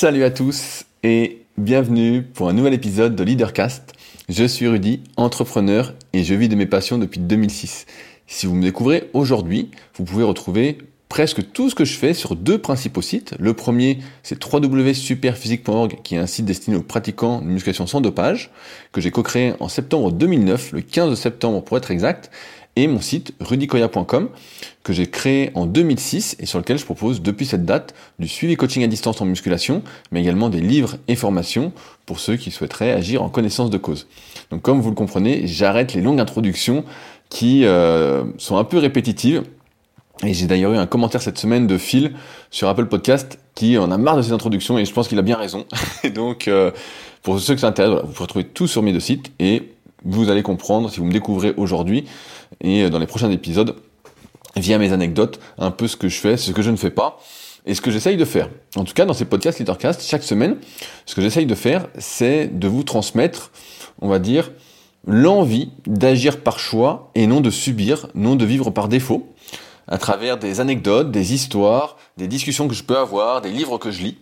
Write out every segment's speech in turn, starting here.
Salut à tous et bienvenue pour un nouvel épisode de Leadercast. Je suis Rudy, entrepreneur et je vis de mes passions depuis 2006. Si vous me découvrez aujourd'hui, vous pouvez retrouver presque tout ce que je fais sur deux principaux sites. Le premier, c'est www.superphysique.org, qui est un site destiné aux pratiquants de musculation sans dopage, que j'ai co-créé en septembre 2009, le 15 septembre pour être exact, et mon site rudicoya.com, que j'ai créé en 2006 et sur lequel je propose depuis cette date du suivi coaching à distance en musculation, mais également des livres et formations pour ceux qui souhaiteraient agir en connaissance de cause. Donc comme vous le comprenez, j'arrête les longues introductions qui euh, sont un peu répétitives et j'ai d'ailleurs eu un commentaire cette semaine de Phil sur Apple Podcast qui en a marre de ces introductions et je pense qu'il a bien raison. et donc, euh, pour ceux qui s'intéressent, vous pouvez retrouver tout sur mes deux sites et vous allez comprendre, si vous me découvrez aujourd'hui et euh, dans les prochains épisodes, via mes anecdotes, un peu ce que je fais, ce que je ne fais pas et ce que j'essaye de faire. En tout cas, dans ces podcasts Leadercast, chaque semaine, ce que j'essaye de faire, c'est de vous transmettre, on va dire, l'envie d'agir par choix et non de subir, non de vivre par défaut à travers des anecdotes, des histoires, des discussions que je peux avoir, des livres que je lis.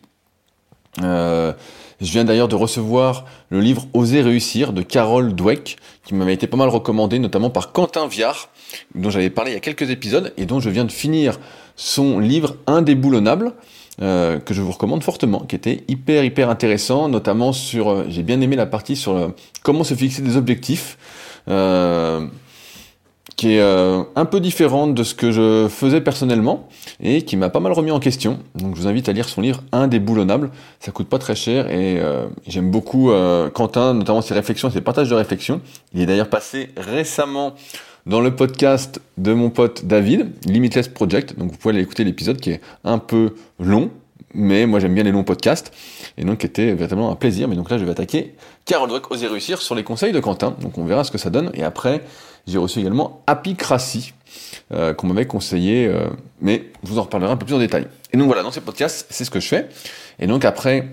Euh, je viens d'ailleurs de recevoir le livre Oser réussir de Carole Dweck, qui m'avait été pas mal recommandé, notamment par Quentin Viard, dont j'avais parlé il y a quelques épisodes, et dont je viens de finir son livre Indéboulonnable, euh, que je vous recommande fortement, qui était hyper hyper intéressant, notamment sur, euh, j'ai bien aimé la partie sur euh, comment se fixer des objectifs. Euh, qui est euh, un peu différente de ce que je faisais personnellement et qui m'a pas mal remis en question. Donc je vous invite à lire son livre Indéboulonnable, ça coûte pas très cher et euh, j'aime beaucoup euh, Quentin, notamment ses réflexions, ses partages de réflexions. Il est d'ailleurs passé récemment dans le podcast de mon pote David, Limitless Project, donc vous pouvez aller écouter l'épisode qui est un peu long, mais moi j'aime bien les longs podcasts, et donc était véritablement un plaisir. Mais donc là je vais attaquer Carol Dweck, Oser réussir sur les conseils de Quentin, donc on verra ce que ça donne, et après j'ai reçu également Apicratie, euh, qu'on m'avait conseillé, euh, mais je vous en reparlerai un peu plus en détail. Et donc voilà, dans ces podcasts, c'est ce que je fais. Et donc après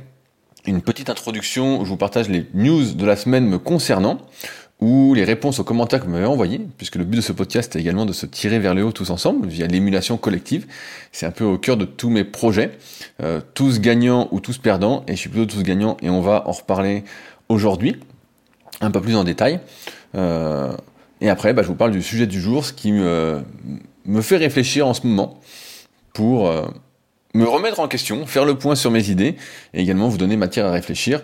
une petite introduction je vous partage les news de la semaine me concernant, ou les réponses aux commentaires que vous m'avez envoyés, puisque le but de ce podcast est également de se tirer vers le haut tous ensemble, via l'émulation collective. C'est un peu au cœur de tous mes projets, euh, tous gagnants ou tous perdants, et je suis plutôt tous gagnants, et on va en reparler aujourd'hui, un peu plus en détail. Euh, et après, bah, je vous parle du sujet du jour, ce qui me, fait réfléchir en ce moment pour euh, me remettre en question, faire le point sur mes idées et également vous donner matière à réfléchir.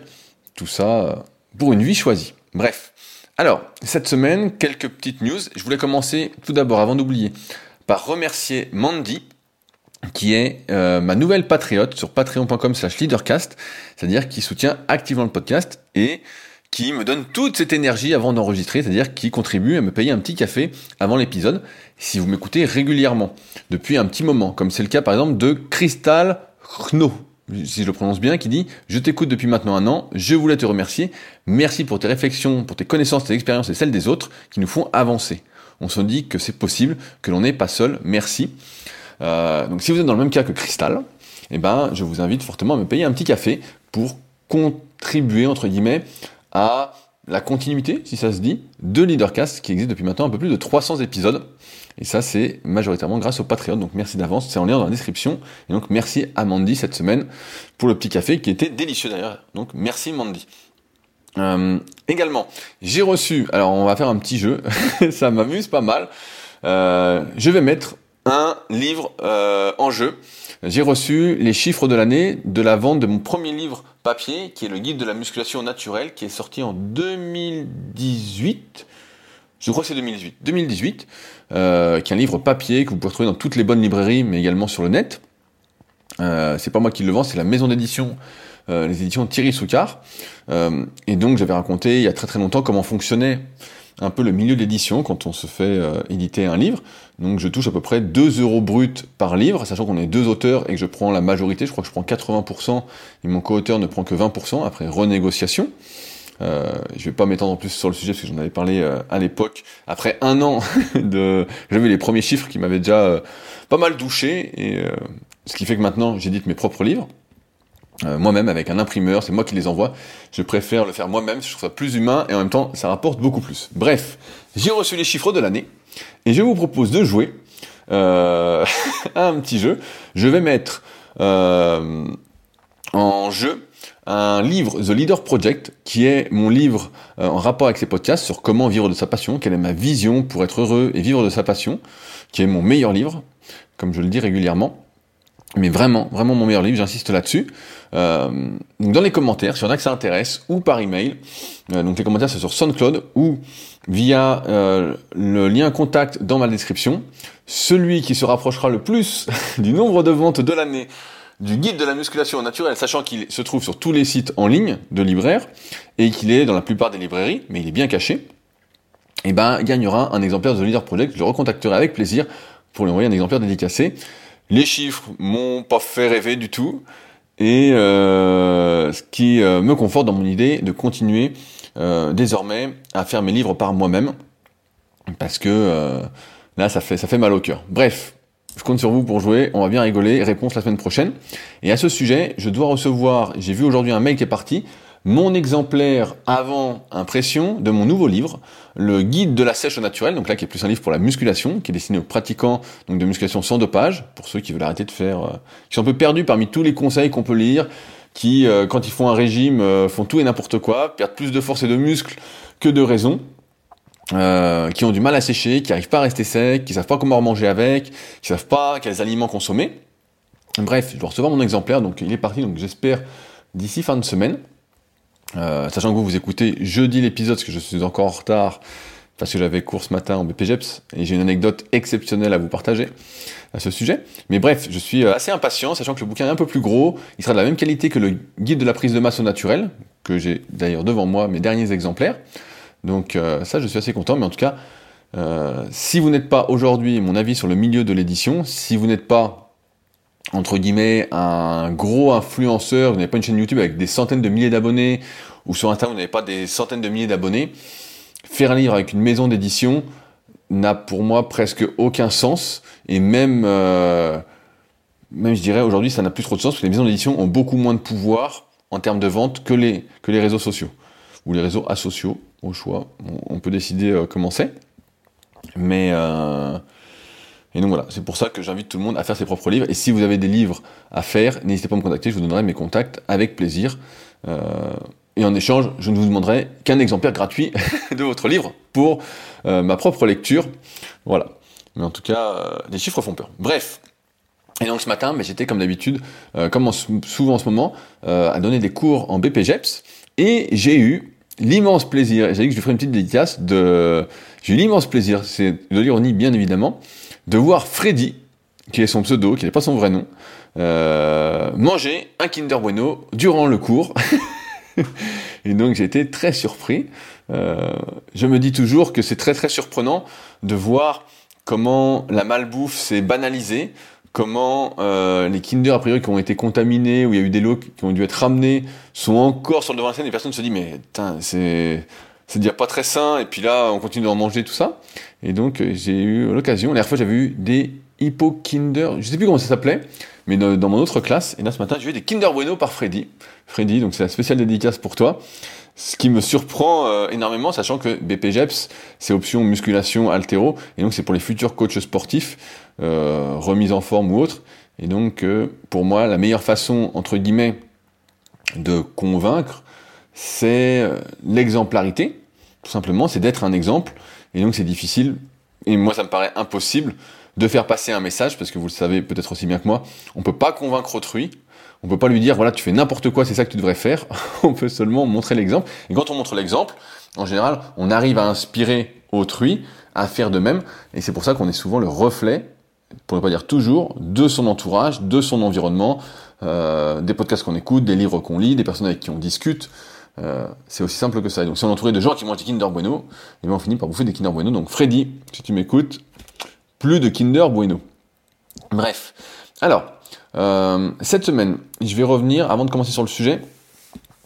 Tout ça euh, pour une vie choisie. Bref. Alors, cette semaine, quelques petites news. Je voulais commencer tout d'abord, avant d'oublier, par remercier Mandy, qui est euh, ma nouvelle patriote sur patreon.com slash leadercast, c'est-à-dire qui soutient activement le podcast et qui me donne toute cette énergie avant d'enregistrer, c'est-à-dire qui contribue à me payer un petit café avant l'épisode, si vous m'écoutez régulièrement, depuis un petit moment, comme c'est le cas par exemple de Crystal Kno, si je le prononce bien, qui dit « Je t'écoute depuis maintenant un an, je voulais te remercier, merci pour tes réflexions, pour tes connaissances, tes expériences et celles des autres qui nous font avancer. On se dit que c'est possible, que l'on n'est pas seul, merci. Euh, donc si vous êtes dans le même cas que Crystal, eh ben, je vous invite fortement à me payer un petit café pour contribuer, entre guillemets, à la continuité, si ça se dit, de Leadercast qui existe depuis maintenant un peu plus de 300 épisodes. Et ça, c'est majoritairement grâce au Patreon. Donc merci d'avance, c'est en lien dans la description. Et donc merci à Mandy cette semaine pour le petit café qui était délicieux d'ailleurs. Donc merci Mandy. Euh, également, j'ai reçu, alors on va faire un petit jeu, ça m'amuse pas mal. Euh, je vais mettre un livre euh, en jeu. J'ai reçu les chiffres de l'année de la vente de mon premier livre papier, qui est le guide de la musculation naturelle, qui est sorti en 2018. Je crois que c'est 2018. 2018, euh, qui est un livre papier que vous pouvez trouver dans toutes les bonnes librairies, mais également sur le net. Euh, c'est pas moi qui le vends, c'est la maison d'édition, euh, les éditions Thierry Soucard. Et donc j'avais raconté il y a très très longtemps comment fonctionnait un peu le milieu d'édition quand on se fait euh, éditer un livre. Donc je touche à peu près 2 euros bruts par livre, sachant qu'on est deux auteurs et que je prends la majorité, je crois que je prends 80% et mon co-auteur ne prend que 20% après renégociation. Euh, je vais pas m'étendre plus sur le sujet parce que j'en avais parlé euh, à l'époque. Après un an de, j'avais les premiers chiffres qui m'avaient déjà euh, pas mal douché et ce qui fait que maintenant j'édite mes propres livres. Euh, moi-même avec un imprimeur, c'est moi qui les envoie. Je préfère le faire moi-même, je trouve ça plus humain et en même temps ça rapporte beaucoup plus. Bref, j'ai reçu les chiffres de l'année et je vous propose de jouer euh, à un petit jeu. Je vais mettre euh, en jeu un livre, The Leader Project, qui est mon livre euh, en rapport avec ces podcasts sur comment vivre de sa passion, quelle est ma vision pour être heureux et vivre de sa passion, qui est mon meilleur livre, comme je le dis régulièrement. Mais vraiment, vraiment mon meilleur livre, j'insiste là-dessus. Euh, donc dans les commentaires, si y en a que ça intéresse, ou par email, euh, donc les commentaires c'est sur SoundCloud, ou via euh, le lien contact dans ma description. Celui qui se rapprochera le plus du nombre de ventes de l'année du guide de la musculation naturelle, sachant qu'il se trouve sur tous les sites en ligne de libraires et qu'il est dans la plupart des librairies, mais il est bien caché, et eh ben, gagnera un exemplaire de Leader Project. Je le recontacterai avec plaisir pour lui envoyer un exemplaire dédicacé. Les chiffres m'ont pas fait rêver du tout, et euh, ce qui euh, me conforte dans mon idée de continuer euh, désormais à faire mes livres par moi-même, parce que là, ça fait, ça fait mal au cœur. Bref, je compte sur vous pour jouer, on va bien rigoler, réponse la semaine prochaine. Et à ce sujet, je dois recevoir, j'ai vu aujourd'hui un mail qui est parti, mon exemplaire avant impression de mon nouveau livre, le guide de la sèche au naturel, donc là qui est plus un livre pour la musculation, qui est destiné aux pratiquants de musculation sans dopage, pour ceux qui veulent arrêter de faire, euh, qui sont un peu perdus parmi tous les conseils qu'on peut lire, qui euh, quand ils font un régime euh, font tout et n'importe quoi, perdent plus de force et de muscles que de raison. Qui ont du mal à sécher, qui n'arrivent pas à rester secs, qui savent pas comment manger avec, qui savent pas quels aliments consommer. Bref, je dois recevoir mon exemplaire, donc il est parti, donc j'espère d'ici fin de semaine. Euh, sachant que vous vous écoutez jeudi l'épisode, parce que je suis encore en retard, parce que j'avais cours ce matin en BPGEPS, et j'ai une anecdote exceptionnelle à vous partager à ce sujet. Mais bref, je suis euh, assez impatient, sachant que le bouquin est un peu plus gros, il sera de la même qualité que le guide de la prise de masse au naturel, que j'ai d'ailleurs devant moi mes derniers exemplaires. Donc euh, ça, je suis assez content, mais en tout cas, euh, si vous n'êtes pas aujourd'hui, mon avis sur le milieu de l'édition, si vous n'êtes pas, entre guillemets, un gros influenceur, vous n'avez pas une chaîne YouTube avec des centaines de milliers d'abonnés, ou sur Internet, vous n'avez pas des centaines de milliers d'abonnés, faire un livre avec une maison d'édition n'a pour moi presque aucun sens, et même, euh, même je dirais aujourd'hui, ça n'a plus trop de sens, parce que les maisons d'édition ont beaucoup moins de pouvoir en termes de vente que les, que les réseaux sociaux, ou les réseaux asociaux, au choix. On, peut décider euh, comment c'est. Mais euh, et donc voilà, c'est pour ça que j'invite tout le monde à faire ses propres livres. Et si vous avez des livres à faire, n'hésitez pas à me contacter, je vous donnerai mes contacts avec plaisir. Euh, et en échange, je ne vous demanderai qu'un exemplaire gratuit de votre livre pour ma propre lecture. Voilà. Mais en tout cas, les chiffres font peur. Bref. Et donc ce matin, j'étais comme d'habitude, comme souvent en ce moment, à donner des cours en BPGEPS. Et j'ai eu l'immense plaisir, et j'ai dit que je lui ferai une petite dédicace, de... j'ai eu l'immense plaisir, c'est de l'ironie bien évidemment, de voir Freddy, qui est son pseudo, qui n'est pas son vrai nom, euh, manger un Kinder Bueno durant le cours. et donc j'ai été très surpris. Euh, je me dis toujours que c'est très très surprenant de voir comment la malbouffe s'est banalisée, comment euh, les Kinder a priori qui ont été contaminés, où il y a eu des lots qui ont dû être ramenés, sont encore sur le devant de la scène et personne se dit mais c'est c'est déjà pas très sain et puis là on continue d'en manger tout ça. Et donc euh, j'ai eu l'occasion, la dernière fois j'avais eu des Hippo Kinder, je sais plus comment ça s'appelait, mais dans, mon autre classe, et là ce matin j'ai eu des Kinder Bueno par Freddy. Freddy, donc c'est la spéciale dédicace pour toi. Ce qui me surprend euh, énormément, sachant que BPGEPS, c'est option musculation altéro, et donc c'est pour les futurs coachs sportifs, euh, remise en forme ou autre. Et donc, euh, pour moi, la meilleure façon, entre guillemets, de convaincre, c'est euh, l'exemplarité. Tout simplement, c'est d'être un exemple. Et donc, c'est difficile, et moi, ça me paraît impossible de faire passer un message, parce que vous le savez peut-être aussi bien que moi, on peut pas convaincre autrui, on peut pas lui dire, voilà, tu fais n'importe quoi, c'est ça que tu devrais faire. on peut seulement montrer l'exemple. Et quand on montre l'exemple, en général, on arrive à inspirer autrui à faire de même. Et c'est pour ça qu'on est souvent le reflet, pour ne pas dire toujours, de son entourage, de son environnement, euh, des podcasts qu'on écoute, des livres qu'on lit, des personnes avec qui on discute. Euh, c'est aussi simple que ça. Donc si on est entouré de gens qui mangent des Kinder Bueno, et bien on finit par bouffer des Kinder Bueno. Donc Freddy, si tu m'écoutes, plus de Kinder Bueno. Bref. Alors, euh, cette semaine, je vais revenir, avant de commencer sur le sujet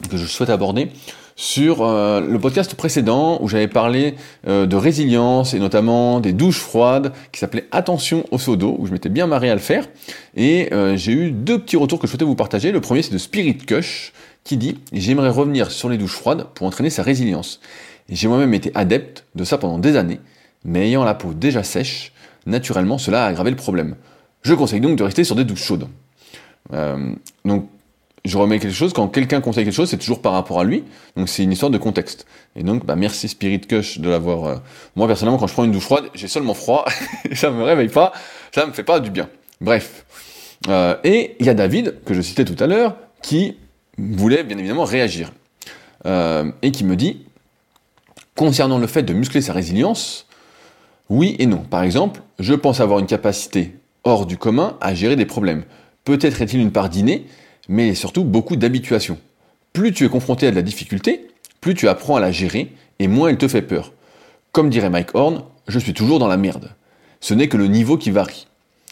que je souhaite aborder, sur euh, le podcast précédent où j'avais parlé de résilience et notamment des douches froides qui s'appelait Attention au seau d'eau, où je m'étais bien marré à le faire. Et j'ai eu deux petits retours que je souhaitais vous partager. Le premier, c'est de Spirit Kush qui dit J'aimerais revenir sur les douches froides pour entraîner sa résilience. J'ai moi-même été adepte de ça pendant des années, mais ayant la peau déjà sèche, naturellement, cela a aggravé le problème. Je conseille donc de rester sur des douches chaudes. Euh, donc, je remets quelque chose, quand quelqu'un conseille quelque chose, c'est toujours par rapport à lui, donc c'est une histoire de contexte. Et donc, bah, merci Spirit Cush de l'avoir... Euh, moi, personnellement, quand je prends une douche froide, j'ai seulement froid, et ça me réveille pas, ça me fait pas du bien. Bref. Euh, et il y a David, que je citais tout à l'heure, qui voulait bien évidemment réagir. Euh, et qui me dit, concernant le fait de muscler sa résilience, oui et non. Par exemple, je pense avoir une capacité hors du commun à gérer des problèmes. Peut-être est-il une part d'inné, mais surtout beaucoup d'habituation. Plus tu es confronté à de la difficulté, plus tu apprends à la gérer, et moins elle te fait peur. Comme dirait Mike Horn, je suis toujours dans la merde. Ce n'est que le niveau qui varie.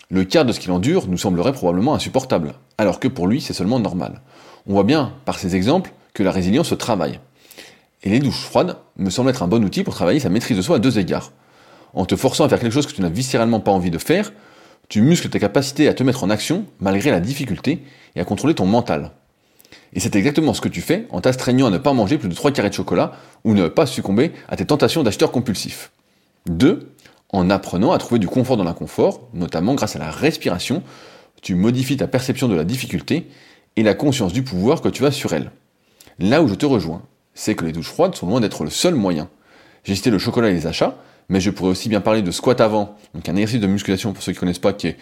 Le quart de ce qu'il endure nous semblerait probablement insupportable, alors que pour lui c'est seulement normal. On voit bien, par ces exemples, que la résilience se travaille. Et les douches froides me semblent être un bon outil pour travailler sa maîtrise de soi à deux égards. En te forçant à faire quelque chose que tu n'as viscéralement pas envie de faire, tu muscles ta capacité à te mettre en action malgré la difficulté et à contrôler ton mental. Et c'est exactement ce que tu fais en t'astreignant à ne pas manger plus de 3 carrés de chocolat ou ne pas succomber à tes tentations d'acheteur compulsif. 2. En apprenant à trouver du confort dans l'inconfort, notamment grâce à la respiration, tu modifies ta perception de la difficulté et la conscience du pouvoir que tu as sur elle. Là où je te rejoins, c'est que les douches froides sont loin d'être le seul moyen. J'ai cité le chocolat et les achats, mais je pourrais aussi bien parler de squat avant, donc un exercice de musculation pour ceux qui ne connaissent pas, qui est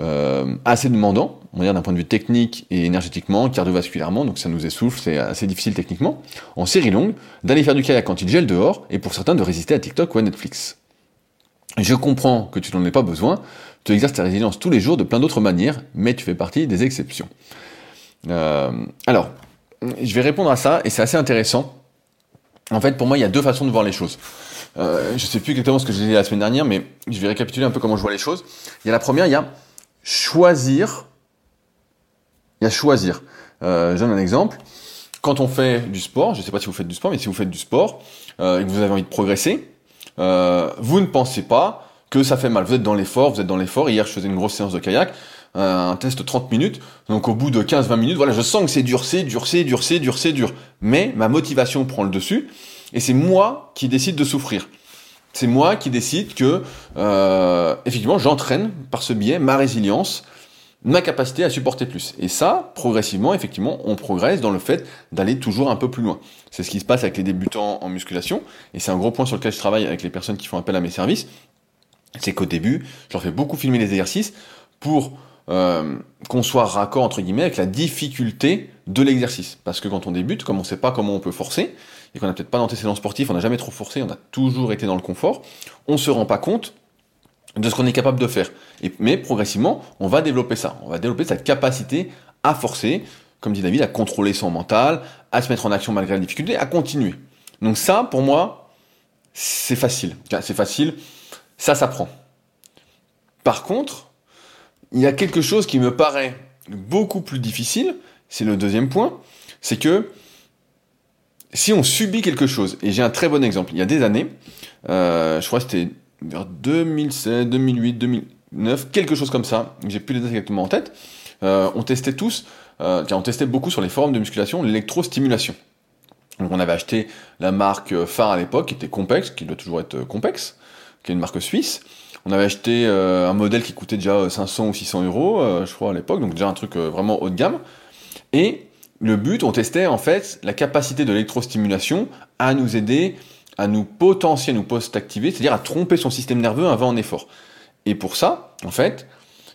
euh, assez demandant, on va dire d'un point de vue technique et énergétiquement, cardiovasculairement, donc ça nous essouffle, c'est assez difficile techniquement, en série longue, d'aller faire du kayak quand il gèle dehors, et pour certains de résister à TikTok ou à Netflix. Je comprends que tu n'en aies pas besoin, tu exerces ta résilience tous les jours de plein d'autres manières, mais tu fais partie des exceptions. Euh, alors, je vais répondre à ça, et c'est assez intéressant. En fait, pour moi, il y a deux façons de voir les choses. Euh, je sais plus exactement ce que j'ai dit la semaine dernière, mais je vais récapituler un peu comment je vois les choses. Il y a la première, il y a choisir. Il y a choisir. Euh, je donne un exemple. Quand on fait du sport, je ne sais pas si vous faites du sport, mais si vous faites du sport euh, et que vous avez envie de progresser, euh, vous ne pensez pas que ça fait mal. Vous êtes dans l'effort, vous êtes dans l'effort. Hier, je faisais une grosse séance de kayak, un test 30 minutes. Donc au bout de 15-20 minutes, voilà, je sens que c'est dur, c'est dur, c'est dur, c'est dur, c'est dur. Mais ma motivation prend le dessus et c'est moi qui décide de souffrir. C'est moi qui décide que, euh, effectivement, j'entraîne par ce biais ma résilience, ma capacité à supporter plus. Et ça, progressivement, effectivement, on progresse dans le fait d'aller toujours un peu plus loin. C'est ce qui se passe avec les débutants en musculation, et c'est un gros point sur lequel je travaille avec les personnes qui font appel à mes services. C'est qu'au début, je leur fais beaucoup filmer les exercices pour euh, qu'on soit raccord entre guillemets avec la difficulté de l'exercice. Parce que quand on débute, comme on ne sait pas comment on peut forcer, et qu'on n'a peut-être pas d'antécédent sportif, on n'a jamais trop forcé, on a toujours été dans le confort, on ne se rend pas compte de ce qu'on est capable de faire. Mais progressivement, on va développer ça. On va développer cette capacité à forcer, comme dit David, à contrôler son mental, à se mettre en action malgré la difficulté, à continuer. Donc ça, pour moi, c'est facile. C'est facile, ça s'apprend. Par contre, il y a quelque chose qui me paraît beaucoup plus difficile, c'est le deuxième point, c'est que si on subit quelque chose, et j'ai un très bon exemple, il y a des années, euh, je crois que c'était vers 2007, 2008, 2009, quelque chose comme ça, j'ai plus les dates exactement en tête, euh, on testait tous, euh, on testait beaucoup sur les forums de musculation l'électrostimulation. Donc on avait acheté la marque phare à l'époque, qui était Compex, qui doit toujours être Compex, qui est une marque suisse. On avait acheté euh, un modèle qui coûtait déjà 500 ou 600 euros, euh, je crois à l'époque, donc déjà un truc euh, vraiment haut de gamme. Et le but, on testait en fait la capacité de l'électrostimulation à nous aider à nous potentier, nous post-activer, c'est-à-dire à tromper son système nerveux avant un effort. Et pour ça, en fait,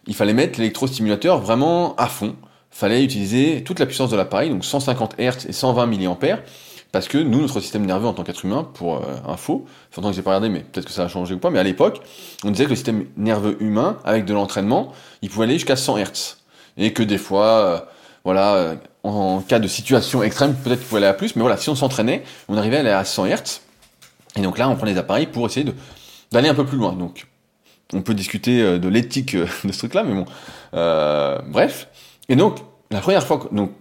il fallait mettre l'électrostimulateur vraiment à fond. Il fallait utiliser toute la puissance de l'appareil, donc 150 Hz et 120 mA, parce que nous, notre système nerveux en tant qu'être humain, pour euh, info, c'est que j'ai pas regardé, mais peut-être que ça a changé ou pas, mais à l'époque, on disait que le système nerveux humain, avec de l'entraînement, il pouvait aller jusqu'à 100 Hz. Et que des fois, euh, voilà, euh, en, cas de situation extrême, peut-être qu'il pouvait aller à plus, mais voilà, si on s'entraînait, on arrivait à aller à 100 Hz. Et donc là, on prend les appareils pour essayer d'aller un peu plus loin. Donc, on peut discuter de l'éthique de ce truc-là, mais bon, bref. Et donc, la première fois, donc,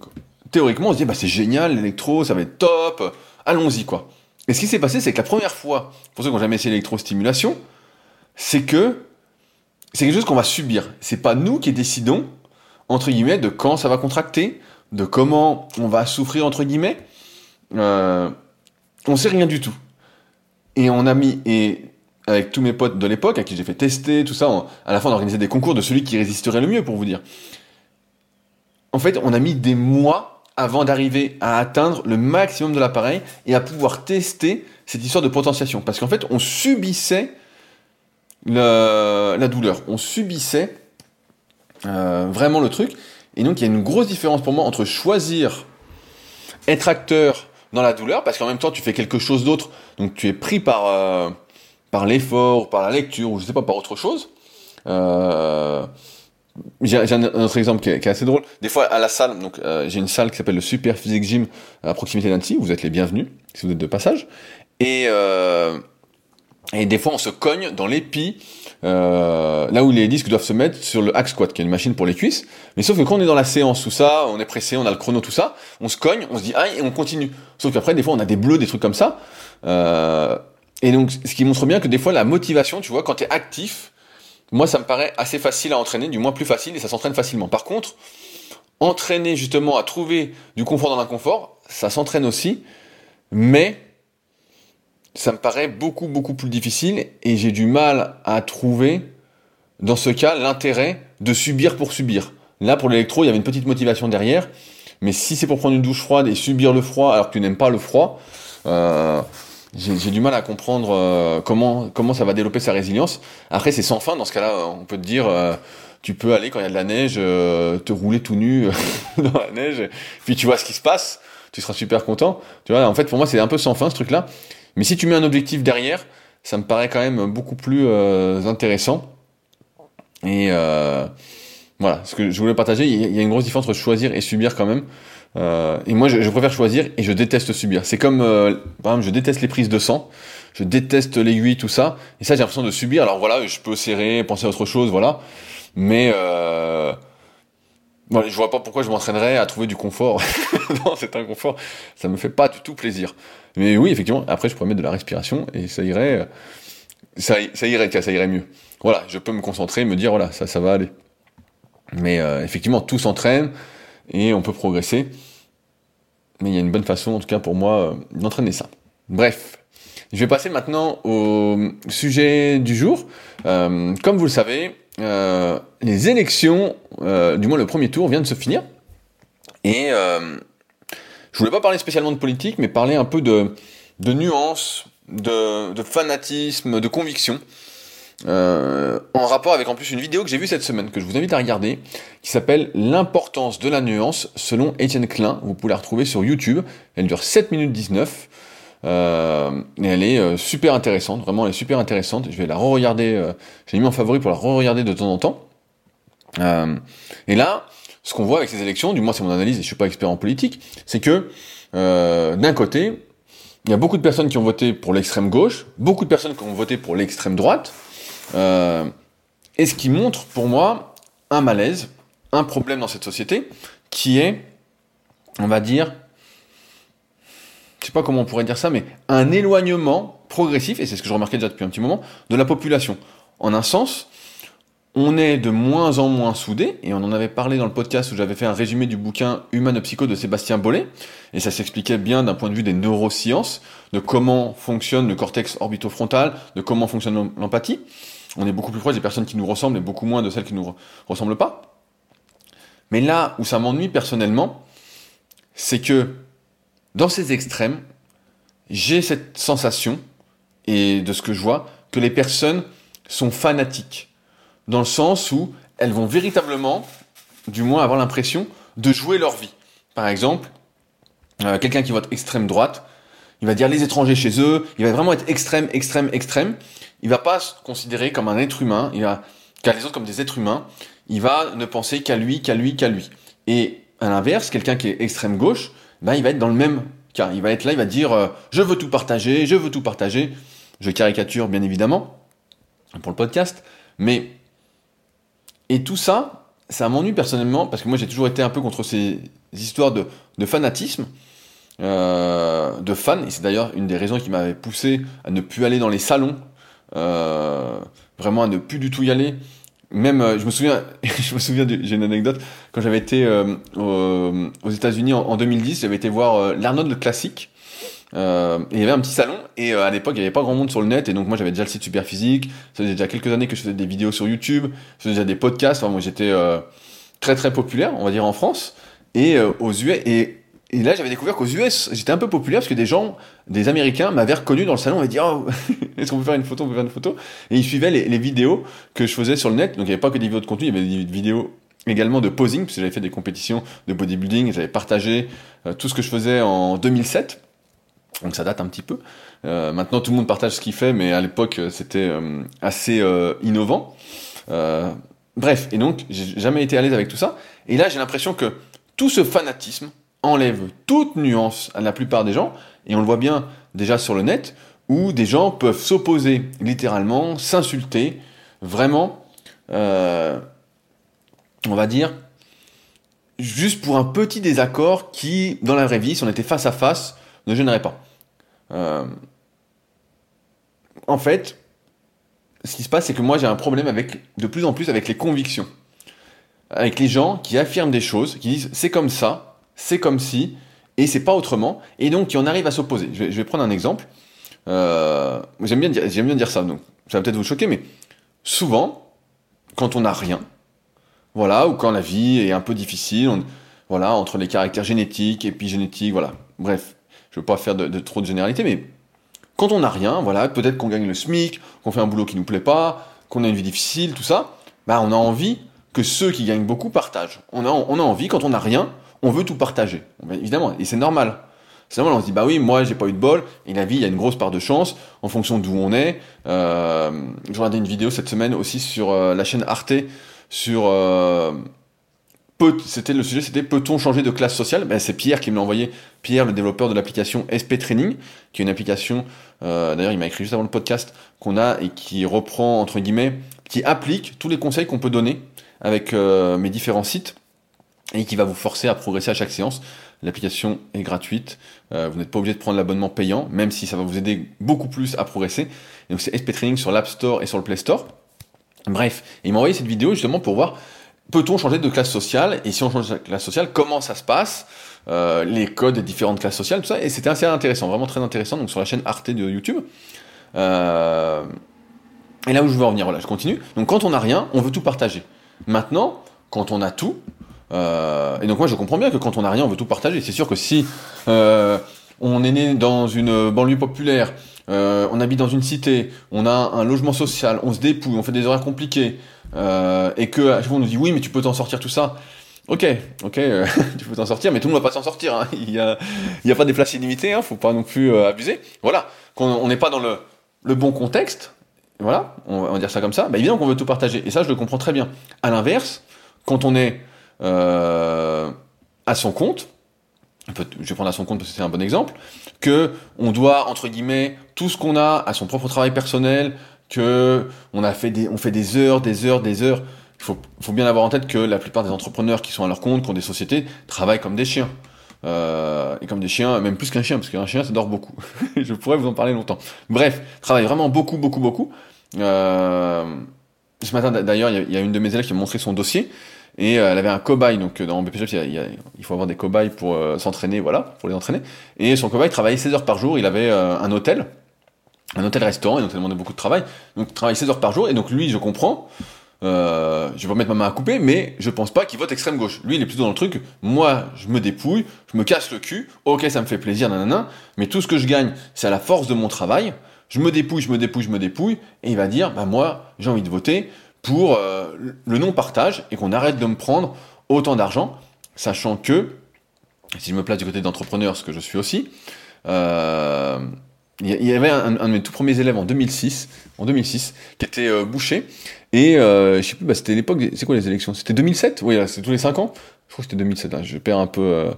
théoriquement, on se dit, bah, c'est génial, l'électro, ça va être top, allons-y, quoi. Et ce qui s'est passé, c'est que la première fois, pour ceux qui n'ont jamais essayé l'électrostimulation, c'est que c'est quelque chose qu'on va subir. C'est pas nous qui décidons, entre guillemets, de quand ça va contracter, de comment on va souffrir, entre guillemets. Euh, on sait rien du tout. Et on a mis, et avec tous mes potes de l'époque, à qui j'ai fait tester, tout ça, à la fin on organisait des concours de celui qui résisterait le mieux, pour vous dire. en fait, on a mis des mois avant d'arriver à atteindre le maximum de l'appareil et à pouvoir tester cette histoire de potentiation. Parce qu'en fait, on subissait la douleur, on subissait euh, vraiment le truc. Et donc, il y a une grosse différence pour moi entre choisir être acteur dans la douleur, parce qu'en même temps, tu fais quelque chose d'autre, donc tu es pris par, euh, par l'effort, par la lecture, ou je sais pas, par autre chose. Euh, j'ai un autre exemple qui est, assez drôle. Des fois, à la salle, donc euh, j'ai une salle qui s'appelle le Super Physique Gym à proximité d'Annecy. Vous êtes les bienvenus si vous êtes de passage. Et euh, et des fois, on se cogne dans l'épi, euh, là où les disques doivent se mettre sur le hack squat, qui est une machine pour les cuisses. Mais sauf que quand on est dans la séance, tout ça, on est pressé, on a le chrono, tout ça, on se cogne, on se dit aïe et on continue. Sauf qu'après, des fois, on a des bleus, des trucs comme ça. Euh, et donc, ce qui montre bien que des fois, la motivation, tu vois, quand tu es actif, moi, ça me paraît assez facile à entraîner, du moins plus facile, et ça s'entraîne facilement. Par contre, entraîner justement à trouver du confort dans l'inconfort, ça s'entraîne aussi, mais ça me paraît beaucoup, beaucoup plus difficile, et j'ai du mal à trouver, dans ce cas, l'intérêt de subir pour subir. Là, pour l'électro, il y avait une petite motivation derrière, mais si c'est pour prendre une douche froide et subir le froid alors que tu n'aimes pas le froid, euh, j'ai du mal à comprendre euh, comment, comment ça va développer sa résilience. Après, c'est sans fin. Dans ce cas-là, on peut te dire, euh, tu peux aller quand il y a de la neige, euh, te rouler tout nu dans la neige, puis tu vois ce qui se passe, tu seras super content. Tu vois, en fait, pour moi, c'est un peu sans fin ce truc-là. Mais si tu mets un objectif derrière, ça me paraît quand même beaucoup plus intéressant. Et voilà, ce que je voulais partager, il y a une grosse différence entre choisir et subir quand même. Euh, et moi, je, préfère choisir et je déteste subir. C'est comme, euh, par exemple, je déteste les prises de sang, je déteste l'aiguille, tout ça. Et ça, j'ai l'impression de subir. Alors voilà, je peux serrer, penser à autre chose, voilà. Mais euh, voilà, je vois pas pourquoi je m'entraînerais à trouver du confort dans cet inconfort. Ça me fait pas du tout plaisir. Mais oui, effectivement, après, je pourrais mettre de la respiration et ça irait, ça, ça irait, ça irait mieux. Voilà, je peux me concentrer, me dire, voilà, ça, ça va aller. Mais euh, effectivement, tout s'entraîne et on peut progresser. Mais il y a une bonne façon, en tout cas pour moi, euh, d'entraîner ça. Bref, je vais passer maintenant au sujet du jour. Euh, comme vous le savez, euh, les élections, du moins le premier tour, vient de se finir. Et je voulais pas parler spécialement de politique, mais parler un peu de, nuances, de fanatisme, de conviction. Euh, en rapport avec en plus une vidéo que j'ai vue cette semaine, que je vous invite à regarder, qui s'appelle L'importance de la nuance selon Étienne Klein. Vous pouvez la retrouver sur YouTube. Elle dure 7 minutes 19. Euh, et elle est euh, super intéressante, vraiment elle est super intéressante. Je vais la re-regarder, euh, j'ai mis en favori pour la re-regarder de temps en temps. Euh, et là, ce qu'on voit avec ces élections, du moins c'est mon analyse et je suis pas expert en politique, c'est que d'un côté, il y a beaucoup de personnes qui ont voté pour l'extrême gauche, beaucoup de personnes qui ont voté pour l'extrême droite, euh, et ce qui montre pour moi un malaise, un problème dans cette société, qui est, on va dire, je sais pas comment on pourrait dire ça, mais un éloignement progressif, et c'est ce que je remarquais déjà depuis un petit moment, de la population. En un sens, on est de moins en moins soudés, et on en avait parlé dans le podcast où j'avais fait un résumé du bouquin Psycho de Sébastien Bollet, et ça s'expliquait bien d'un point de vue des neurosciences, de comment fonctionne le cortex orbitofrontal, de comment fonctionne l'empathie on est beaucoup plus proche des personnes qui nous ressemblent et beaucoup moins de celles qui nous ressemblent pas. Mais là où ça m'ennuie personnellement, c'est que dans ces extrêmes, j'ai cette sensation, et de ce que je vois, que les personnes sont fanatiques. Dans le sens où elles vont véritablement, du moins avoir l'impression, de jouer leur vie. Par exemple, euh, quelqu'un qui vote extrême droite, il va dire les étrangers chez eux, il va vraiment être extrême, extrême, extrême, il va pas se considérer comme un être humain, il va car les autres comme des êtres humains, il va ne penser qu'à lui, qu'à lui, qu'à lui. Et à l'inverse, quelqu'un qui est extrême gauche, ben il va être dans le même cas. Il va être là, il va dire euh, je veux tout partager, je veux tout partager. Je caricature bien évidemment pour le podcast, mais et tout ça, ça m'ennuie personnellement parce que moi j'ai toujours été un peu contre ces histoires de, fanatisme. Euh, de fans, et c'est d'ailleurs une des raisons qui m'avait poussé à ne plus aller dans les salons vraiment à ne plus du tout y aller. Même, euh, je me souviens, je me souviens, j'ai une anecdote, quand j'avais été euh, aux, États-Unis en, 2010, j'avais été voir l'Arnold classique. Euh, et il y avait un petit salon et à l'époque il n'y avait pas grand monde sur le net et donc moi j'avais déjà le site super physique ça faisait déjà quelques années que je faisais des vidéos sur YouTube je faisais déjà des podcasts enfin moi j'étais très très populaire, on va dire en France, et aux US. Et, et là, j'avais découvert qu'aux US, j'étais un peu populaire parce que des gens, des Américains, m'avaient reconnu dans le salon et dit Oh, est-ce qu'on peut faire une photo On peut faire une photo? Et ils suivaient les, vidéos que je faisais sur le net. Donc il n'y avait pas que des vidéos de contenu, il y avait des vidéos également de posing, puisque j'avais fait des compétitions de bodybuilding, j'avais partagé tout ce que je faisais en 2007. Donc ça date un petit peu. Euh, maintenant, tout le monde partage ce qu'il fait, mais à l'époque, c'était euh, assez euh, innovant. bref, et donc, j'ai jamais été à l'aise avec tout ça. Et là, j'ai l'impression que tout ce fanatisme enlève toute nuance à la plupart des gens, et on le voit bien déjà sur le net, où des gens peuvent s'opposer littéralement, s'insulter, vraiment, on va dire, juste pour un petit désaccord qui, dans la vraie vie, si on était face à face, ne gênerait pas. Euh, en fait, ce qui se passe, c'est que moi j'ai un problème avec, de plus en plus avec les convictions. Avec les gens qui affirment des choses, qui disent c'est comme ça, c'est comme si, et c'est pas autrement, et donc qui en arrivent à s'opposer. Je, vais prendre un exemple. Euh, j'aime bien, dire, bien dire ça, donc ça va peut-être vous choquer, mais souvent, quand on n'a rien, voilà, ou quand la vie est un peu difficile, voilà, entre les caractères génétiques, épigénétiques, voilà, bref, je veux pas faire de, trop de généralité, mais quand on n'a rien, voilà, peut-être qu'on gagne le SMIC, qu'on fait un boulot qui nous plaît pas, qu'on a une vie difficile, tout ça, bah on a envie que ceux qui gagnent beaucoup partagent. On a, on a envie, quand on n'a rien, on veut tout partager. évidemment, et c'est normal. C'est normal, on se dit, bah oui, moi j'ai pas eu de bol, et la vie, il y a une grosse part de chance, en fonction d'où on est. Euh, je regardais une vidéo cette semaine aussi sur euh, la chaîne Arte, sur euh, c'était le sujet, c'était peut-on changer de classe sociale? Ben, C'est Pierre qui me l'a envoyé. Pierre, le développeur de l'application SP Training, qui est une application, d'ailleurs il m'a écrit juste avant le podcast, qu'on a et qui reprend, entre guillemets, qui applique tous les conseils qu'on peut donner avec mes différents sites et qui va vous forcer à progresser à chaque séance. L'application est gratuite, euh, vous n'êtes pas obligé de prendre l'abonnement payant, même si ça va vous aider beaucoup plus à progresser. Donc c'est SP Training sur l'App Store et sur le Play Store. Bref, il m'a envoyé cette vidéo justement pour voir peut-on changer de classe sociale? Et si on change de classe sociale, comment ça se passe? Euh, Les codes des différentes classes sociales, tout ça. Et c'était assez intéressant, vraiment très intéressant, donc sur la chaîne Arte de YouTube. Euh, et là où je veux en venir, voilà, je continue. Donc quand on n'a rien, on veut tout partager. Maintenant, quand on a tout, euh, et donc moi je comprends bien que quand on n'a rien, on veut tout partager. C'est sûr que si on est né dans une banlieue populaire, on habite dans une cité, on a un logement social, on se dépouille, on fait des horaires compliqués, euh, et que à chaque fois on nous dit oui mais tu peux t'en sortir tout ça. Ok, ok, euh, tu peux t'en sortir, mais tout le monde va pas s'en sortir. Hein. Il y a, y a pas des places illimitées, hein, faut pas non plus euh, abuser. Voilà, quand on n'est pas dans le, le bon contexte, voilà, on va dire ça comme ça. Bah évidemment qu'on veut tout partager, et ça je le comprends très bien. À l'inverse, quand on est à son compte, je vais prendre à son compte parce que c'est un bon exemple, que on doit entre guillemets tout ce qu'on a à son propre travail personnel, que on a fait des, on fait des heures, des heures, des heures. Il faut, faut bien avoir en tête que la plupart des entrepreneurs qui sont à leur compte, qui ont des sociétés, travaillent comme des chiens. Euh, et comme des chiens, même plus qu'un chien, parce qu'un chien, ça dort beaucoup. je pourrais vous en parler longtemps. Bref, travaillent vraiment beaucoup, beaucoup, beaucoup. Euh, ce matin, d'ailleurs, il y, a une de mes élèves qui m'a montré son dossier, et euh, elle avait un cobaye. Donc, dans BPJ, il, il, faut avoir des cobayes pour euh, s'entraîner, voilà, pour les entraîner. Et son cobaye travaillait 16 heures par jour. Il avait euh, un hôtel un hôtel-restaurant, et donc ça demandait beaucoup de travail. Donc travaille 16 heures par jour, et donc lui, je comprends, euh, je vais pas mettre ma main à couper, mais je pense pas qu'il vote extrême gauche. Lui, il est plutôt dans le truc, moi, je me dépouille, je me casse le cul, ok, ça me fait plaisir, nanana, mais tout ce que je gagne, c'est à la force de mon travail, je me dépouille, je me dépouille, je me dépouille, et il va dire, bah moi, j'ai envie de voter pour euh, le non-partage, et qu'on arrête de me prendre autant d'argent, sachant que, si je me place du côté d'entrepreneur, ce que je suis aussi, euh, il y avait un, de mes tout premiers élèves en 2006, en 2006 qui était euh, bouché. Et euh, je sais plus, bah, c'était l'époque, c'est quoi les élections? C'était 2007 Oui, c'est tous les 5 ans? Je crois que c'était 2007, hein. je perds un peu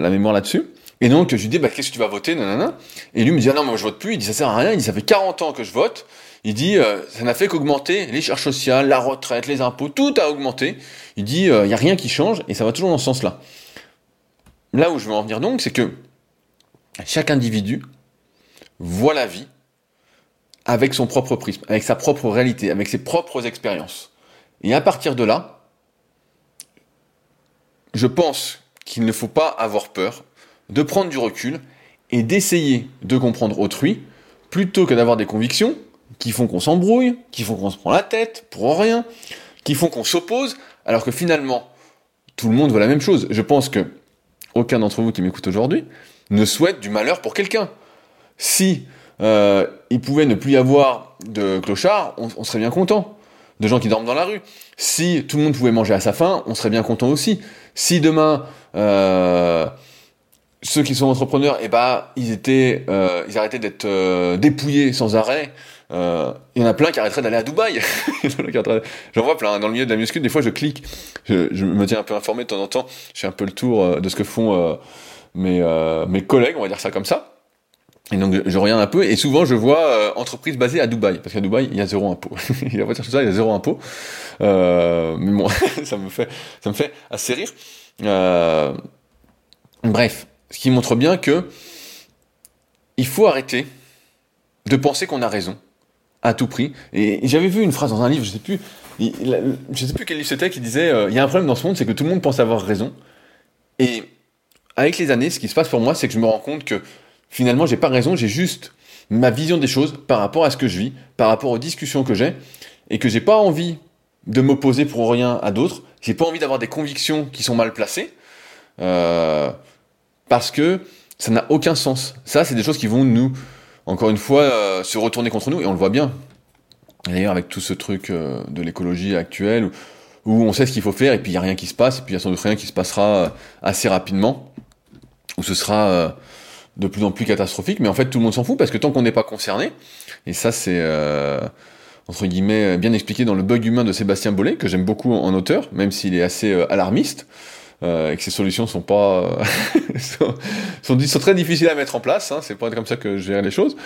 la mémoire là-dessus. Et donc, je lui dis, bah, qu'est-ce que tu vas voter? Nanana. Et lui me dit, ah non, moi je vote plus. Il dit, ça sert à rien. Il dit, ça fait 40 ans que je vote. Il dit, ça n'a fait qu'augmenter les charges sociales, la retraite, les impôts, tout a augmenté. Il dit, il n'y a rien qui change et ça va toujours dans ce sens-là. Là où je veux en venir donc, c'est que chaque individu voit la vie avec son propre prisme, avec sa propre réalité, avec ses propres expériences. Et à partir de là, je pense qu'il ne faut pas avoir peur de prendre du recul et d'essayer de comprendre autrui plutôt que d'avoir des convictions qui font qu'on s'embrouille, qui font qu'on se prend la tête pour rien, qui font qu'on s'oppose, alors que finalement, tout le monde veut la même chose. Je pense que aucun d'entre vous qui m'écoute aujourd'hui ne souhaite du malheur pour quelqu'un. Si euh, il pouvait ne plus y avoir de clochards, on, serait bien content. De gens qui dorment dans la rue. Si tout le monde pouvait manger à sa faim, on serait bien content aussi. Si demain euh, ceux qui sont entrepreneurs, eh ben, ils euh, arrêtaient d'être dépouillés sans arrêt. Euh, il y en a plein qui arrêteraient d'aller à Dubaï. J'en vois plein dans le milieu de la muscu. Des fois, je clique, je, me tiens un peu informé de temps en temps. Je fais un peu le tour euh, de ce que font euh, mes mes collègues, on va dire ça comme ça. Et donc je regarde un peu et souvent je vois entreprise basée à Dubaï parce qu'à Dubaï il y a zéro impôt. il y a ça, il y a zéro impôt. mais bon, ça me fait ça me fait assez rire. bref, ce qui montre bien que il faut arrêter de penser qu'on a raison à tout prix. Et j'avais vu une phrase dans un livre, je sais plus, je sais plus quel livre c'était, qui disait euh, il y a un problème dans ce monde, c'est que tout le monde pense avoir raison. Et avec les années, ce qui se passe pour moi, c'est que je me rends compte que finalement, j'ai pas raison, j'ai juste ma vision des choses par rapport à ce que je vis, par rapport aux discussions que j'ai, et que j'ai pas envie de m'opposer pour rien à d'autres. J'ai pas envie d'avoir des convictions qui sont mal placées. Euh, parce que ça n'a aucun sens. Ça, c'est des choses qui vont nous, encore une fois, euh, se retourner contre nous, et on le voit bien. D'ailleurs, avec tout ce truc euh, de l'écologie actuelle, où, on sait ce qu'il faut faire, et puis il n'y a rien qui se passe, et puis il y a sans doute rien qui se passera euh, assez rapidement, où ce sera de plus en plus catastrophique, mais en fait tout le monde s'en fout, parce que tant qu'on n'est pas concerné, et ça c'est entre guillemets bien expliqué dans le bug humain de Sébastien Bollet, que j'aime beaucoup en auteur, même s'il est assez alarmiste, euh, et que ces solutions sont pas euh, sont, sont, très difficiles à mettre en place. Hein, c'est pas comme ça que je gère les choses.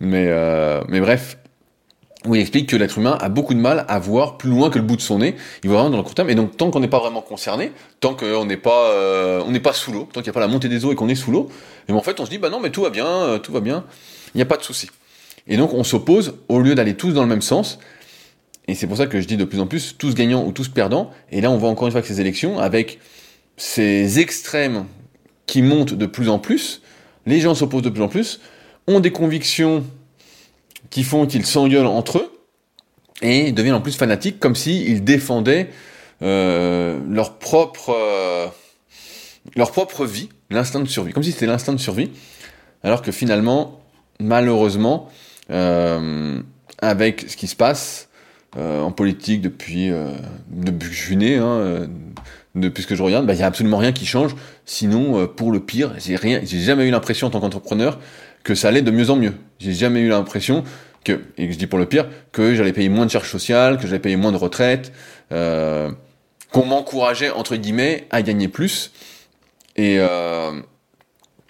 Mais euh, mais bref, où il explique que l'être humain a beaucoup de mal à voir plus loin que le bout de son nez. Il voit vraiment dans le court terme. Et donc, tant qu'on n'est pas vraiment concerné, tant qu'on n'est pas, on n'est pas sous l'eau, tant qu'il n'y a pas la montée des eaux et qu'on est sous l'eau, et en fait, on se dit, bah non, mais tout va bien, tout va bien, il n'y a pas de souci. Et donc, on s'oppose au lieu d'aller tous dans le même sens. Et c'est pour ça que je dis de plus en plus, tous gagnants ou tous perdants. Et là, on voit encore une fois que ces élections, avec ces extrêmes qui montent de plus en plus, les gens s'opposent de plus en plus, ont des convictions qui font qu'ils s'engueulent entre eux, et deviennent en plus fanatiques, comme s'ils défendaient euh, leur propre euh, leur propre vie, l'instinct de survie, comme si c'était l'instinct de survie, alors que finalement, malheureusement, euh, avec ce qui se passe en politique depuis, depuis que je suis né, hein, depuis que je regarde, bah, il n'y a absolument rien qui change. Sinon, euh, pour le pire, j'ai rien, j'ai jamais eu l'impression en tant qu'entrepreneur que ça allait de mieux en mieux. J'ai jamais eu l'impression que, et je dis pour le pire, que j'allais payer moins de charges sociales, que j'allais payer moins de retraite, euh, qu'on m'encourageait entre guillemets à gagner plus. Et euh,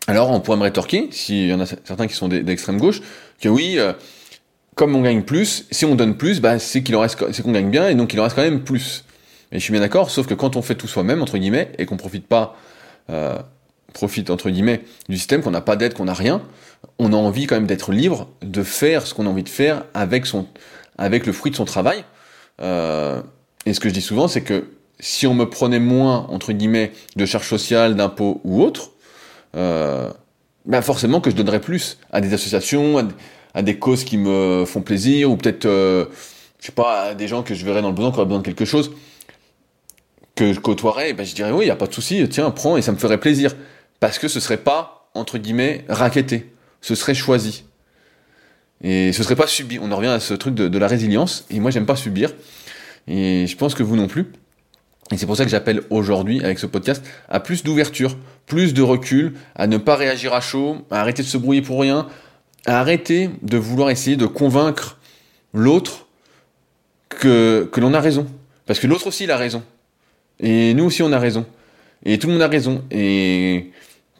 alors, on pourrait me rétorquer, s'il y en a certains qui sont d'extrême gauche, que oui, comme on gagne plus, si on donne plus, bah, c'est qu'il en reste, c'est qu'on gagne bien, et donc il en reste quand même plus. Et je suis bien d'accord, sauf que quand on fait tout soi-même, entre guillemets, et qu'on profite pas, euh, profite, entre guillemets, du système, qu'on n'a pas d'aide, qu'on n'a rien, on a envie quand même d'être libre, de faire ce qu'on a envie de faire avec son, avec le fruit de son travail. Euh, et ce que je dis souvent, c'est que si on me prenait moins, entre guillemets, de charges sociales, d'impôts ou autres, euh, ben forcément que je donnerais plus à des associations, à, des causes qui me font plaisir, ou peut-être, euh, je sais pas, à des gens que je verrais dans le besoin, qui auraient besoin de quelque chose que je côtoierais, ben je dirais oui, il a pas de souci, tiens, prends et ça me ferait plaisir parce que ce serait pas entre guillemets raquetté, ce serait choisi. Et ce serait pas subi. On en revient à ce truc de, la résilience. Et moi, j'aime pas subir. Et je pense que vous non plus. Et c'est pour ça que j'appelle aujourd'hui, avec ce podcast, à plus d'ouverture, plus de recul, à ne pas réagir à chaud, à arrêter de se brouiller pour rien, à arrêter de vouloir essayer de convaincre l'autre que, que l'on a raison. Parce que l'autre aussi, il a raison. Et nous aussi, on a raison. Et tout le monde a raison. Et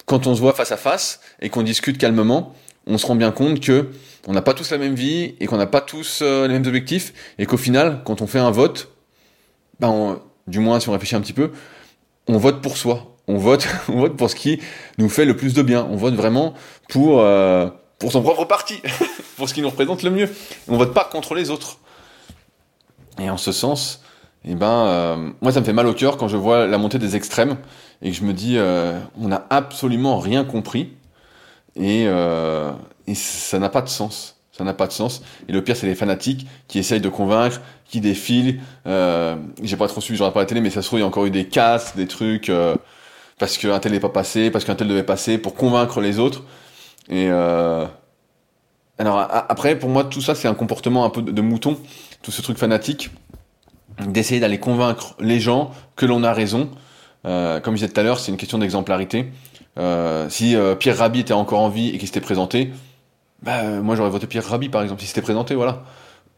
quand on se voit face à face et qu'on discute calmement, on se rend bien compte que on n'a pas tous la même vie et qu'on n'a pas tous euh, les mêmes objectifs et qu'au final, quand on fait un vote, ben du moins si on réfléchit un petit peu, on vote pour soi. On vote, on vote pour ce qui nous fait le plus de bien. On vote vraiment pour euh, pour son propre parti, pour ce qui nous représente le mieux. On vote pas contre les autres. Et en ce sens, et eh ben, euh, moi, ça me fait mal au cœur quand je vois la montée des extrêmes et que je me dis, euh, on n'a absolument rien compris et, euh, et ça n'a pas de sens. Ça n'a pas de sens. Et le pire, c'est les fanatiques qui essayent de convaincre, qui défilent. J'ai pas trop suivi, ai pas la télé, mais ça se trouve, il y a encore eu des casses, des trucs, parce qu'un tel n'est pas passé, parce qu'un tel devait passer, pour convaincre les autres. Et alors après, pour moi, tout ça, c'est un comportement un peu de, mouton, tout ce truc fanatique, d'essayer d'aller convaincre les gens que l'on a raison. Euh, comme je disais tout à l'heure, c'est une question d'exemplarité. Euh, si euh, Pierre Rabhi était encore en vie et qu'il s'était présenté, bah, moi j'aurais voté Pierre Rabhi par exemple, s'il s'était présenté, voilà.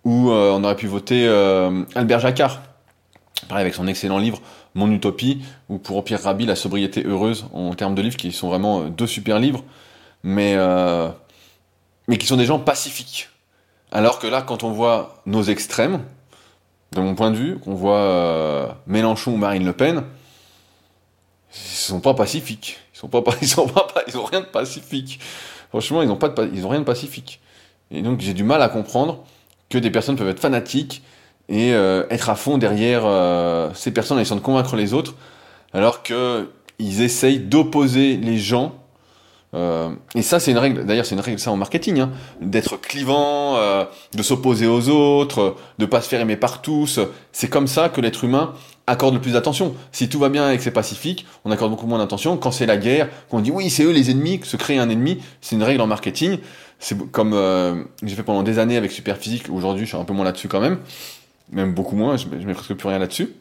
Ou euh, on aurait pu voter euh, Albert Jacquard, pareil avec son excellent livre Mon Utopie, ou pour Pierre Rabhi, La sobriété heureuse, en termes de livres qui sont vraiment deux super livres, mais, mais qui sont des gens pacifiques. Alors que là, quand on voit nos extrêmes, de mon point de vue, qu'on voit Mélenchon ou Marine Le Pen, ils sont pas pacifiques. Ils sont pas, ils sont pas, ils ont rien de pacifique. Franchement, ils ont pas ils ont rien de pacifique. Et donc, j'ai du mal à comprendre que des personnes peuvent être fanatiques et euh, être à fond derrière euh, ces personnes en essayant de convaincre les autres, alors que ils essayent d'opposer les gens. Euh, et ça, c'est une règle. D'ailleurs, c'est une règle ça en marketing, hein, d'être clivant, euh, de s'opposer aux autres, de pas se faire aimer par tous. C'est comme ça que l'être humain accorde le plus d'attention. Si tout va bien et que c'est pacifique, on accorde beaucoup moins d'attention. Quand c'est la guerre, qu'on dit oui, c'est eux les ennemis, que se créer un ennemi, c'est une règle en marketing. C'est comme euh, j'ai fait pendant des années avec Superphysique. Aujourd'hui, je suis un peu moins là-dessus quand même, même beaucoup moins. Je, je mets presque plus rien là-dessus.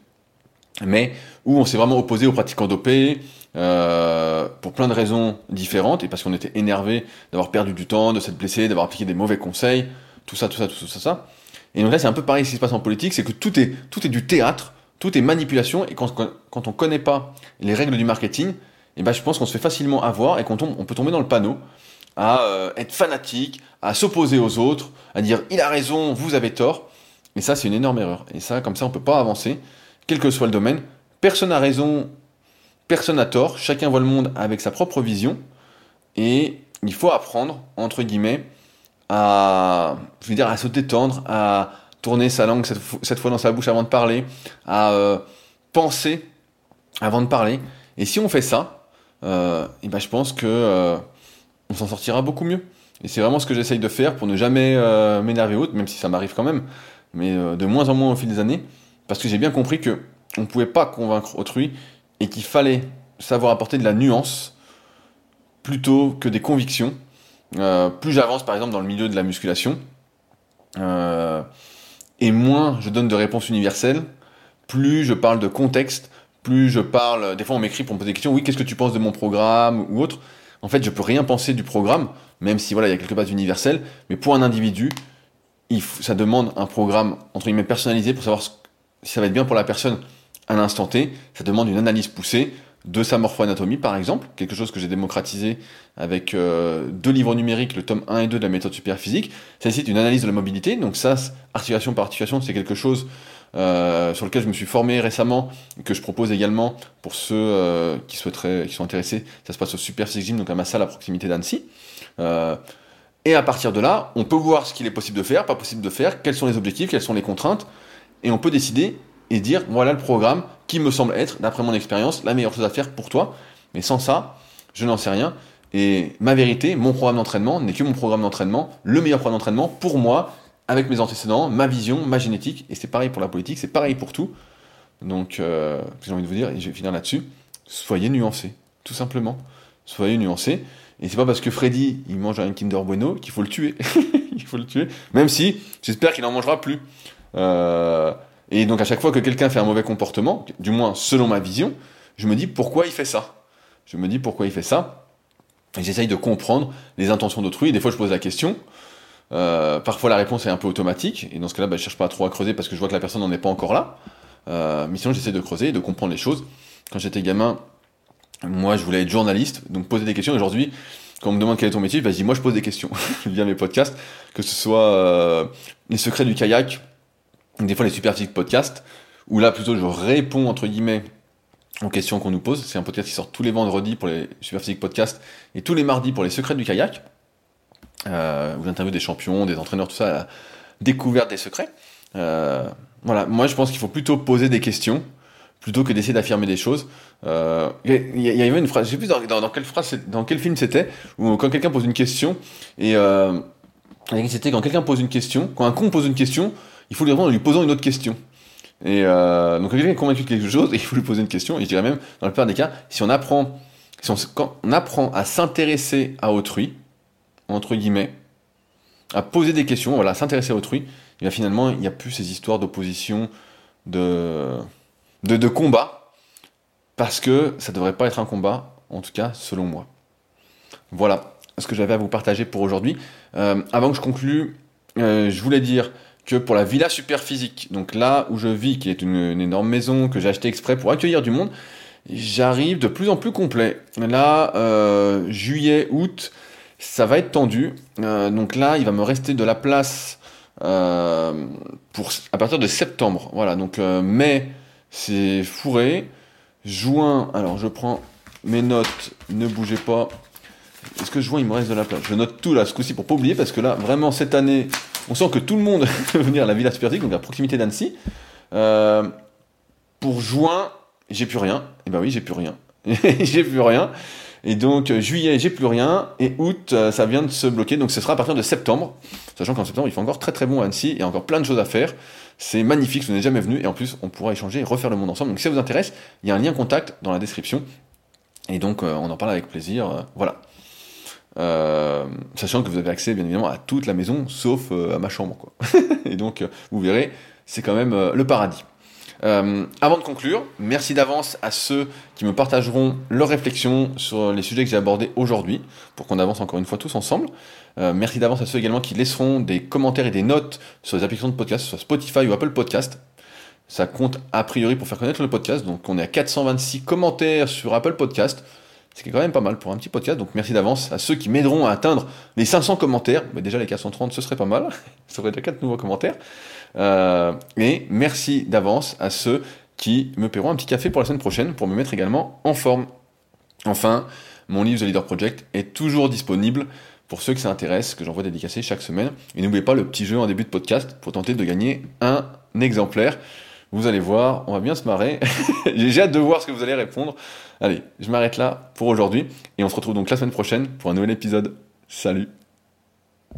Mais où on s'est vraiment opposé aux pratiquants dopés euh, pour plein de raisons différentes et parce qu'on était énervé d'avoir perdu du temps, de s'être blessé, d'avoir appliqué des mauvais conseils, tout ça, tout ça, tout ça, ça. Et donc là, c'est un peu pareil ce qui se passe en politique, c'est que tout est tout est du théâtre tout est manipulation et quand, quand on connaît pas les règles du marketing, et eh ben je pense qu'on se fait facilement avoir et qu'on on peut tomber dans le panneau à euh, être fanatique, à s'opposer aux autres, à dire il a raison, vous avez tort. Et ça, c'est une énorme erreur. Et ça, comme ça, on peut pas avancer, quel que soit le domaine. Personne n'a raison, personne n'a tort. Chacun voit le monde avec sa propre vision. Et il faut apprendre, entre guillemets, à, je à se détendre, à, tourner sa langue cette, fois dans sa bouche avant de parler, à euh, penser avant de parler. Et si on fait ça, euh, et ben je pense que euh, on s'en sortira beaucoup mieux. Et c'est vraiment ce que j'essaye de faire pour ne jamais m'énerver autre, même si ça m'arrive quand même, mais de moins en moins au fil des années, parce que j'ai bien compris que on ne pouvait pas convaincre autrui et qu'il fallait savoir apporter de la nuance plutôt que des convictions. plus j'avance par exemple dans le milieu de la musculation, euh, et moins je donne de réponses universelles, plus je parle de contexte, plus je parle. Des fois, on m'écrit pour me poser des questions. Oui, qu'est-ce que tu penses de mon programme ou autre? En fait, je peux rien penser du programme, même si voilà, il y a quelques bases universelles. Mais pour un individu, ça demande un programme entre guillemets personnalisé pour savoir si ça va être bien pour la personne à l'instant T. Ça demande une analyse poussée de sa morpho-anatomie, par exemple, quelque chose que j'ai démocratisé avec euh, deux livres numériques, le tome 1 et 2 de la méthode superphysique. Ça nécessite une analyse de la mobilité, donc ça, articulation par articulation, c'est quelque chose euh, sur lequel je me suis formé récemment, que je propose également pour ceux euh, qui souhaiteraient, qui sont intéressés. Ça se passe au Superphysique Gym, donc à ma salle à proximité d'Annecy. et à partir de là, on peut voir ce qu'il est possible de faire, pas possible de faire, quels sont les objectifs, quelles sont les contraintes, et on peut décider et dire voilà le programme qui me semble être, d'après mon expérience, la meilleure chose à faire pour toi. Mais sans ça, je n'en sais rien. Et ma vérité, mon programme d'entraînement n'est que mon programme d'entraînement, le meilleur programme d'entraînement pour moi, avec mes antécédents, ma vision, ma génétique. Et c'est pareil pour la politique, c'est pareil pour tout. Donc, euh, j'ai envie de vous dire, et je vais finir là-dessus, soyez nuancés, tout simplement. Soyez nuancés. Et c'est pas parce que Freddy, il mange un Kinder Bueno qu'il faut le tuer. il faut le tuer. Même si, j'espère qu'il n'en mangera plus. Euh, et donc à chaque fois que quelqu'un fait un mauvais comportement, du moins selon ma vision, je me dis pourquoi il fait ça? Je me dis pourquoi il fait ça? Et j'essaye de comprendre les intentions d'autrui. Des fois je pose la question. Euh, parfois la réponse est un peu automatique. Et dans ce cas-là, bah, je cherche pas trop à creuser parce que je vois que la personne n'en est pas encore là. Euh, mais sinon j'essaie de creuser et de comprendre les choses. Quand j'étais gamin, moi je voulais être journaliste, donc poser des questions. Aujourd'hui, quand on me demande quel est ton métier, vas-y, moi je pose des questions via mes podcasts, que ce soit euh, les secrets du kayak, des fois les Superphysique Podcasts, où là plutôt je réponds entre guillemets aux questions qu'on nous pose. C'est un podcast qui sort tous les vendredis pour les Superphysique Podcasts et tous les mardis pour les secrets du kayak, euh, où j'interviewe des champions, des entraîneurs, tout ça, à la découverte des secrets. Euh, voilà, moi je pense qu'il faut plutôt poser des questions plutôt que d'essayer d'affirmer des choses. Euh, il y, avait une phrase, je sais plus dans, quelle phrase, dans quel film c'était, où quand quelqu'un pose une question et euh, c'était quand quelqu'un pose une question, quand un con pose une question, il faut lui répondre en lui posant une autre question. Et euh, donc, quand quelqu'un est convaincu de quelque chose, il faut lui poser une question. Et je dirais même, dans la plupart des cas, si on apprend, si on, apprend à s'intéresser à autrui, entre guillemets, à poser des questions, voilà, s'intéresser à autrui, et bien finalement, il n'y a plus ces histoires d'opposition, de, de, de combat, parce que ça ne devrait pas être un combat, en tout cas, selon moi. Voilà ce que j'avais à vous partager pour aujourd'hui. Euh, avant que je conclue, euh, je voulais dire que pour la villa super physique, donc là où je vis, qui est une, énorme maison que j'ai achetée exprès pour accueillir du monde, j'arrive de plus en plus complet. Là, euh, juillet, août, ça va être tendu. donc là, il va me rester de la place pour à partir de septembre. Voilà, donc mai, c'est fourré. Juin, alors je prends mes notes, ne bougez pas. Est-ce que je vois, il me reste de la place Je note tout là, ce coup-ci, pour pas oublier, parce que là, vraiment, cette année, on sent que tout le monde veut venir à la Villa Supertique, donc à proximité d'Annecy. Euh, pour juin, j'ai plus rien. Et eh ben oui, j'ai plus rien. j'ai plus rien. Et donc, euh, juillet, j'ai plus rien. Et août, euh, ça vient de se bloquer. Donc, ce sera à partir de septembre. Sachant qu'en septembre, il fait encore très très bon à Annecy. Il encore plein de choses à faire. C'est magnifique, vous n'êtes jamais venu. Et en plus, on pourra échanger et refaire le monde ensemble. Donc, si ça vous intéresse, il y a un lien contact dans la description. Et donc, on en parle avec plaisir. voilà. Euh, sachant que vous avez accès bien évidemment à toute la maison, sauf euh, à ma chambre. Quoi. et donc, euh, vous verrez, c'est quand même le paradis. avant de conclure, merci d'avance à ceux qui me partageront leurs réflexions sur les sujets que j'ai abordés aujourd'hui, pour qu'on avance encore une fois tous ensemble. merci d'avance à ceux également qui laisseront des commentaires et des notes sur les applications de podcast, soit Spotify ou Apple Podcast. Ça compte a priori pour faire connaître le podcast, donc on est à 426 commentaires sur Apple Podcast. C'est quand même pas mal pour un petit podcast, donc merci d'avance à ceux qui m'aideront à atteindre les 500 commentaires. Mais déjà les 430, ce serait pas mal. Ça ferait déjà 4 nouveaux commentaires. Euh, et merci d'avance à ceux qui me paieront un petit café pour la semaine prochaine pour me mettre également en forme. Enfin, mon livre The Leader Project est toujours disponible pour ceux qui s'intéressent, que j'envoie dédicacé chaque semaine. Et n'oubliez pas le petit jeu en début de podcast pour tenter de gagner un exemplaire. Vous allez voir, on va bien se marrer. J'ai hâte de voir ce que vous allez répondre. Allez, je m'arrête là pour aujourd'hui et on se retrouve donc la semaine prochaine pour un nouvel épisode. Salut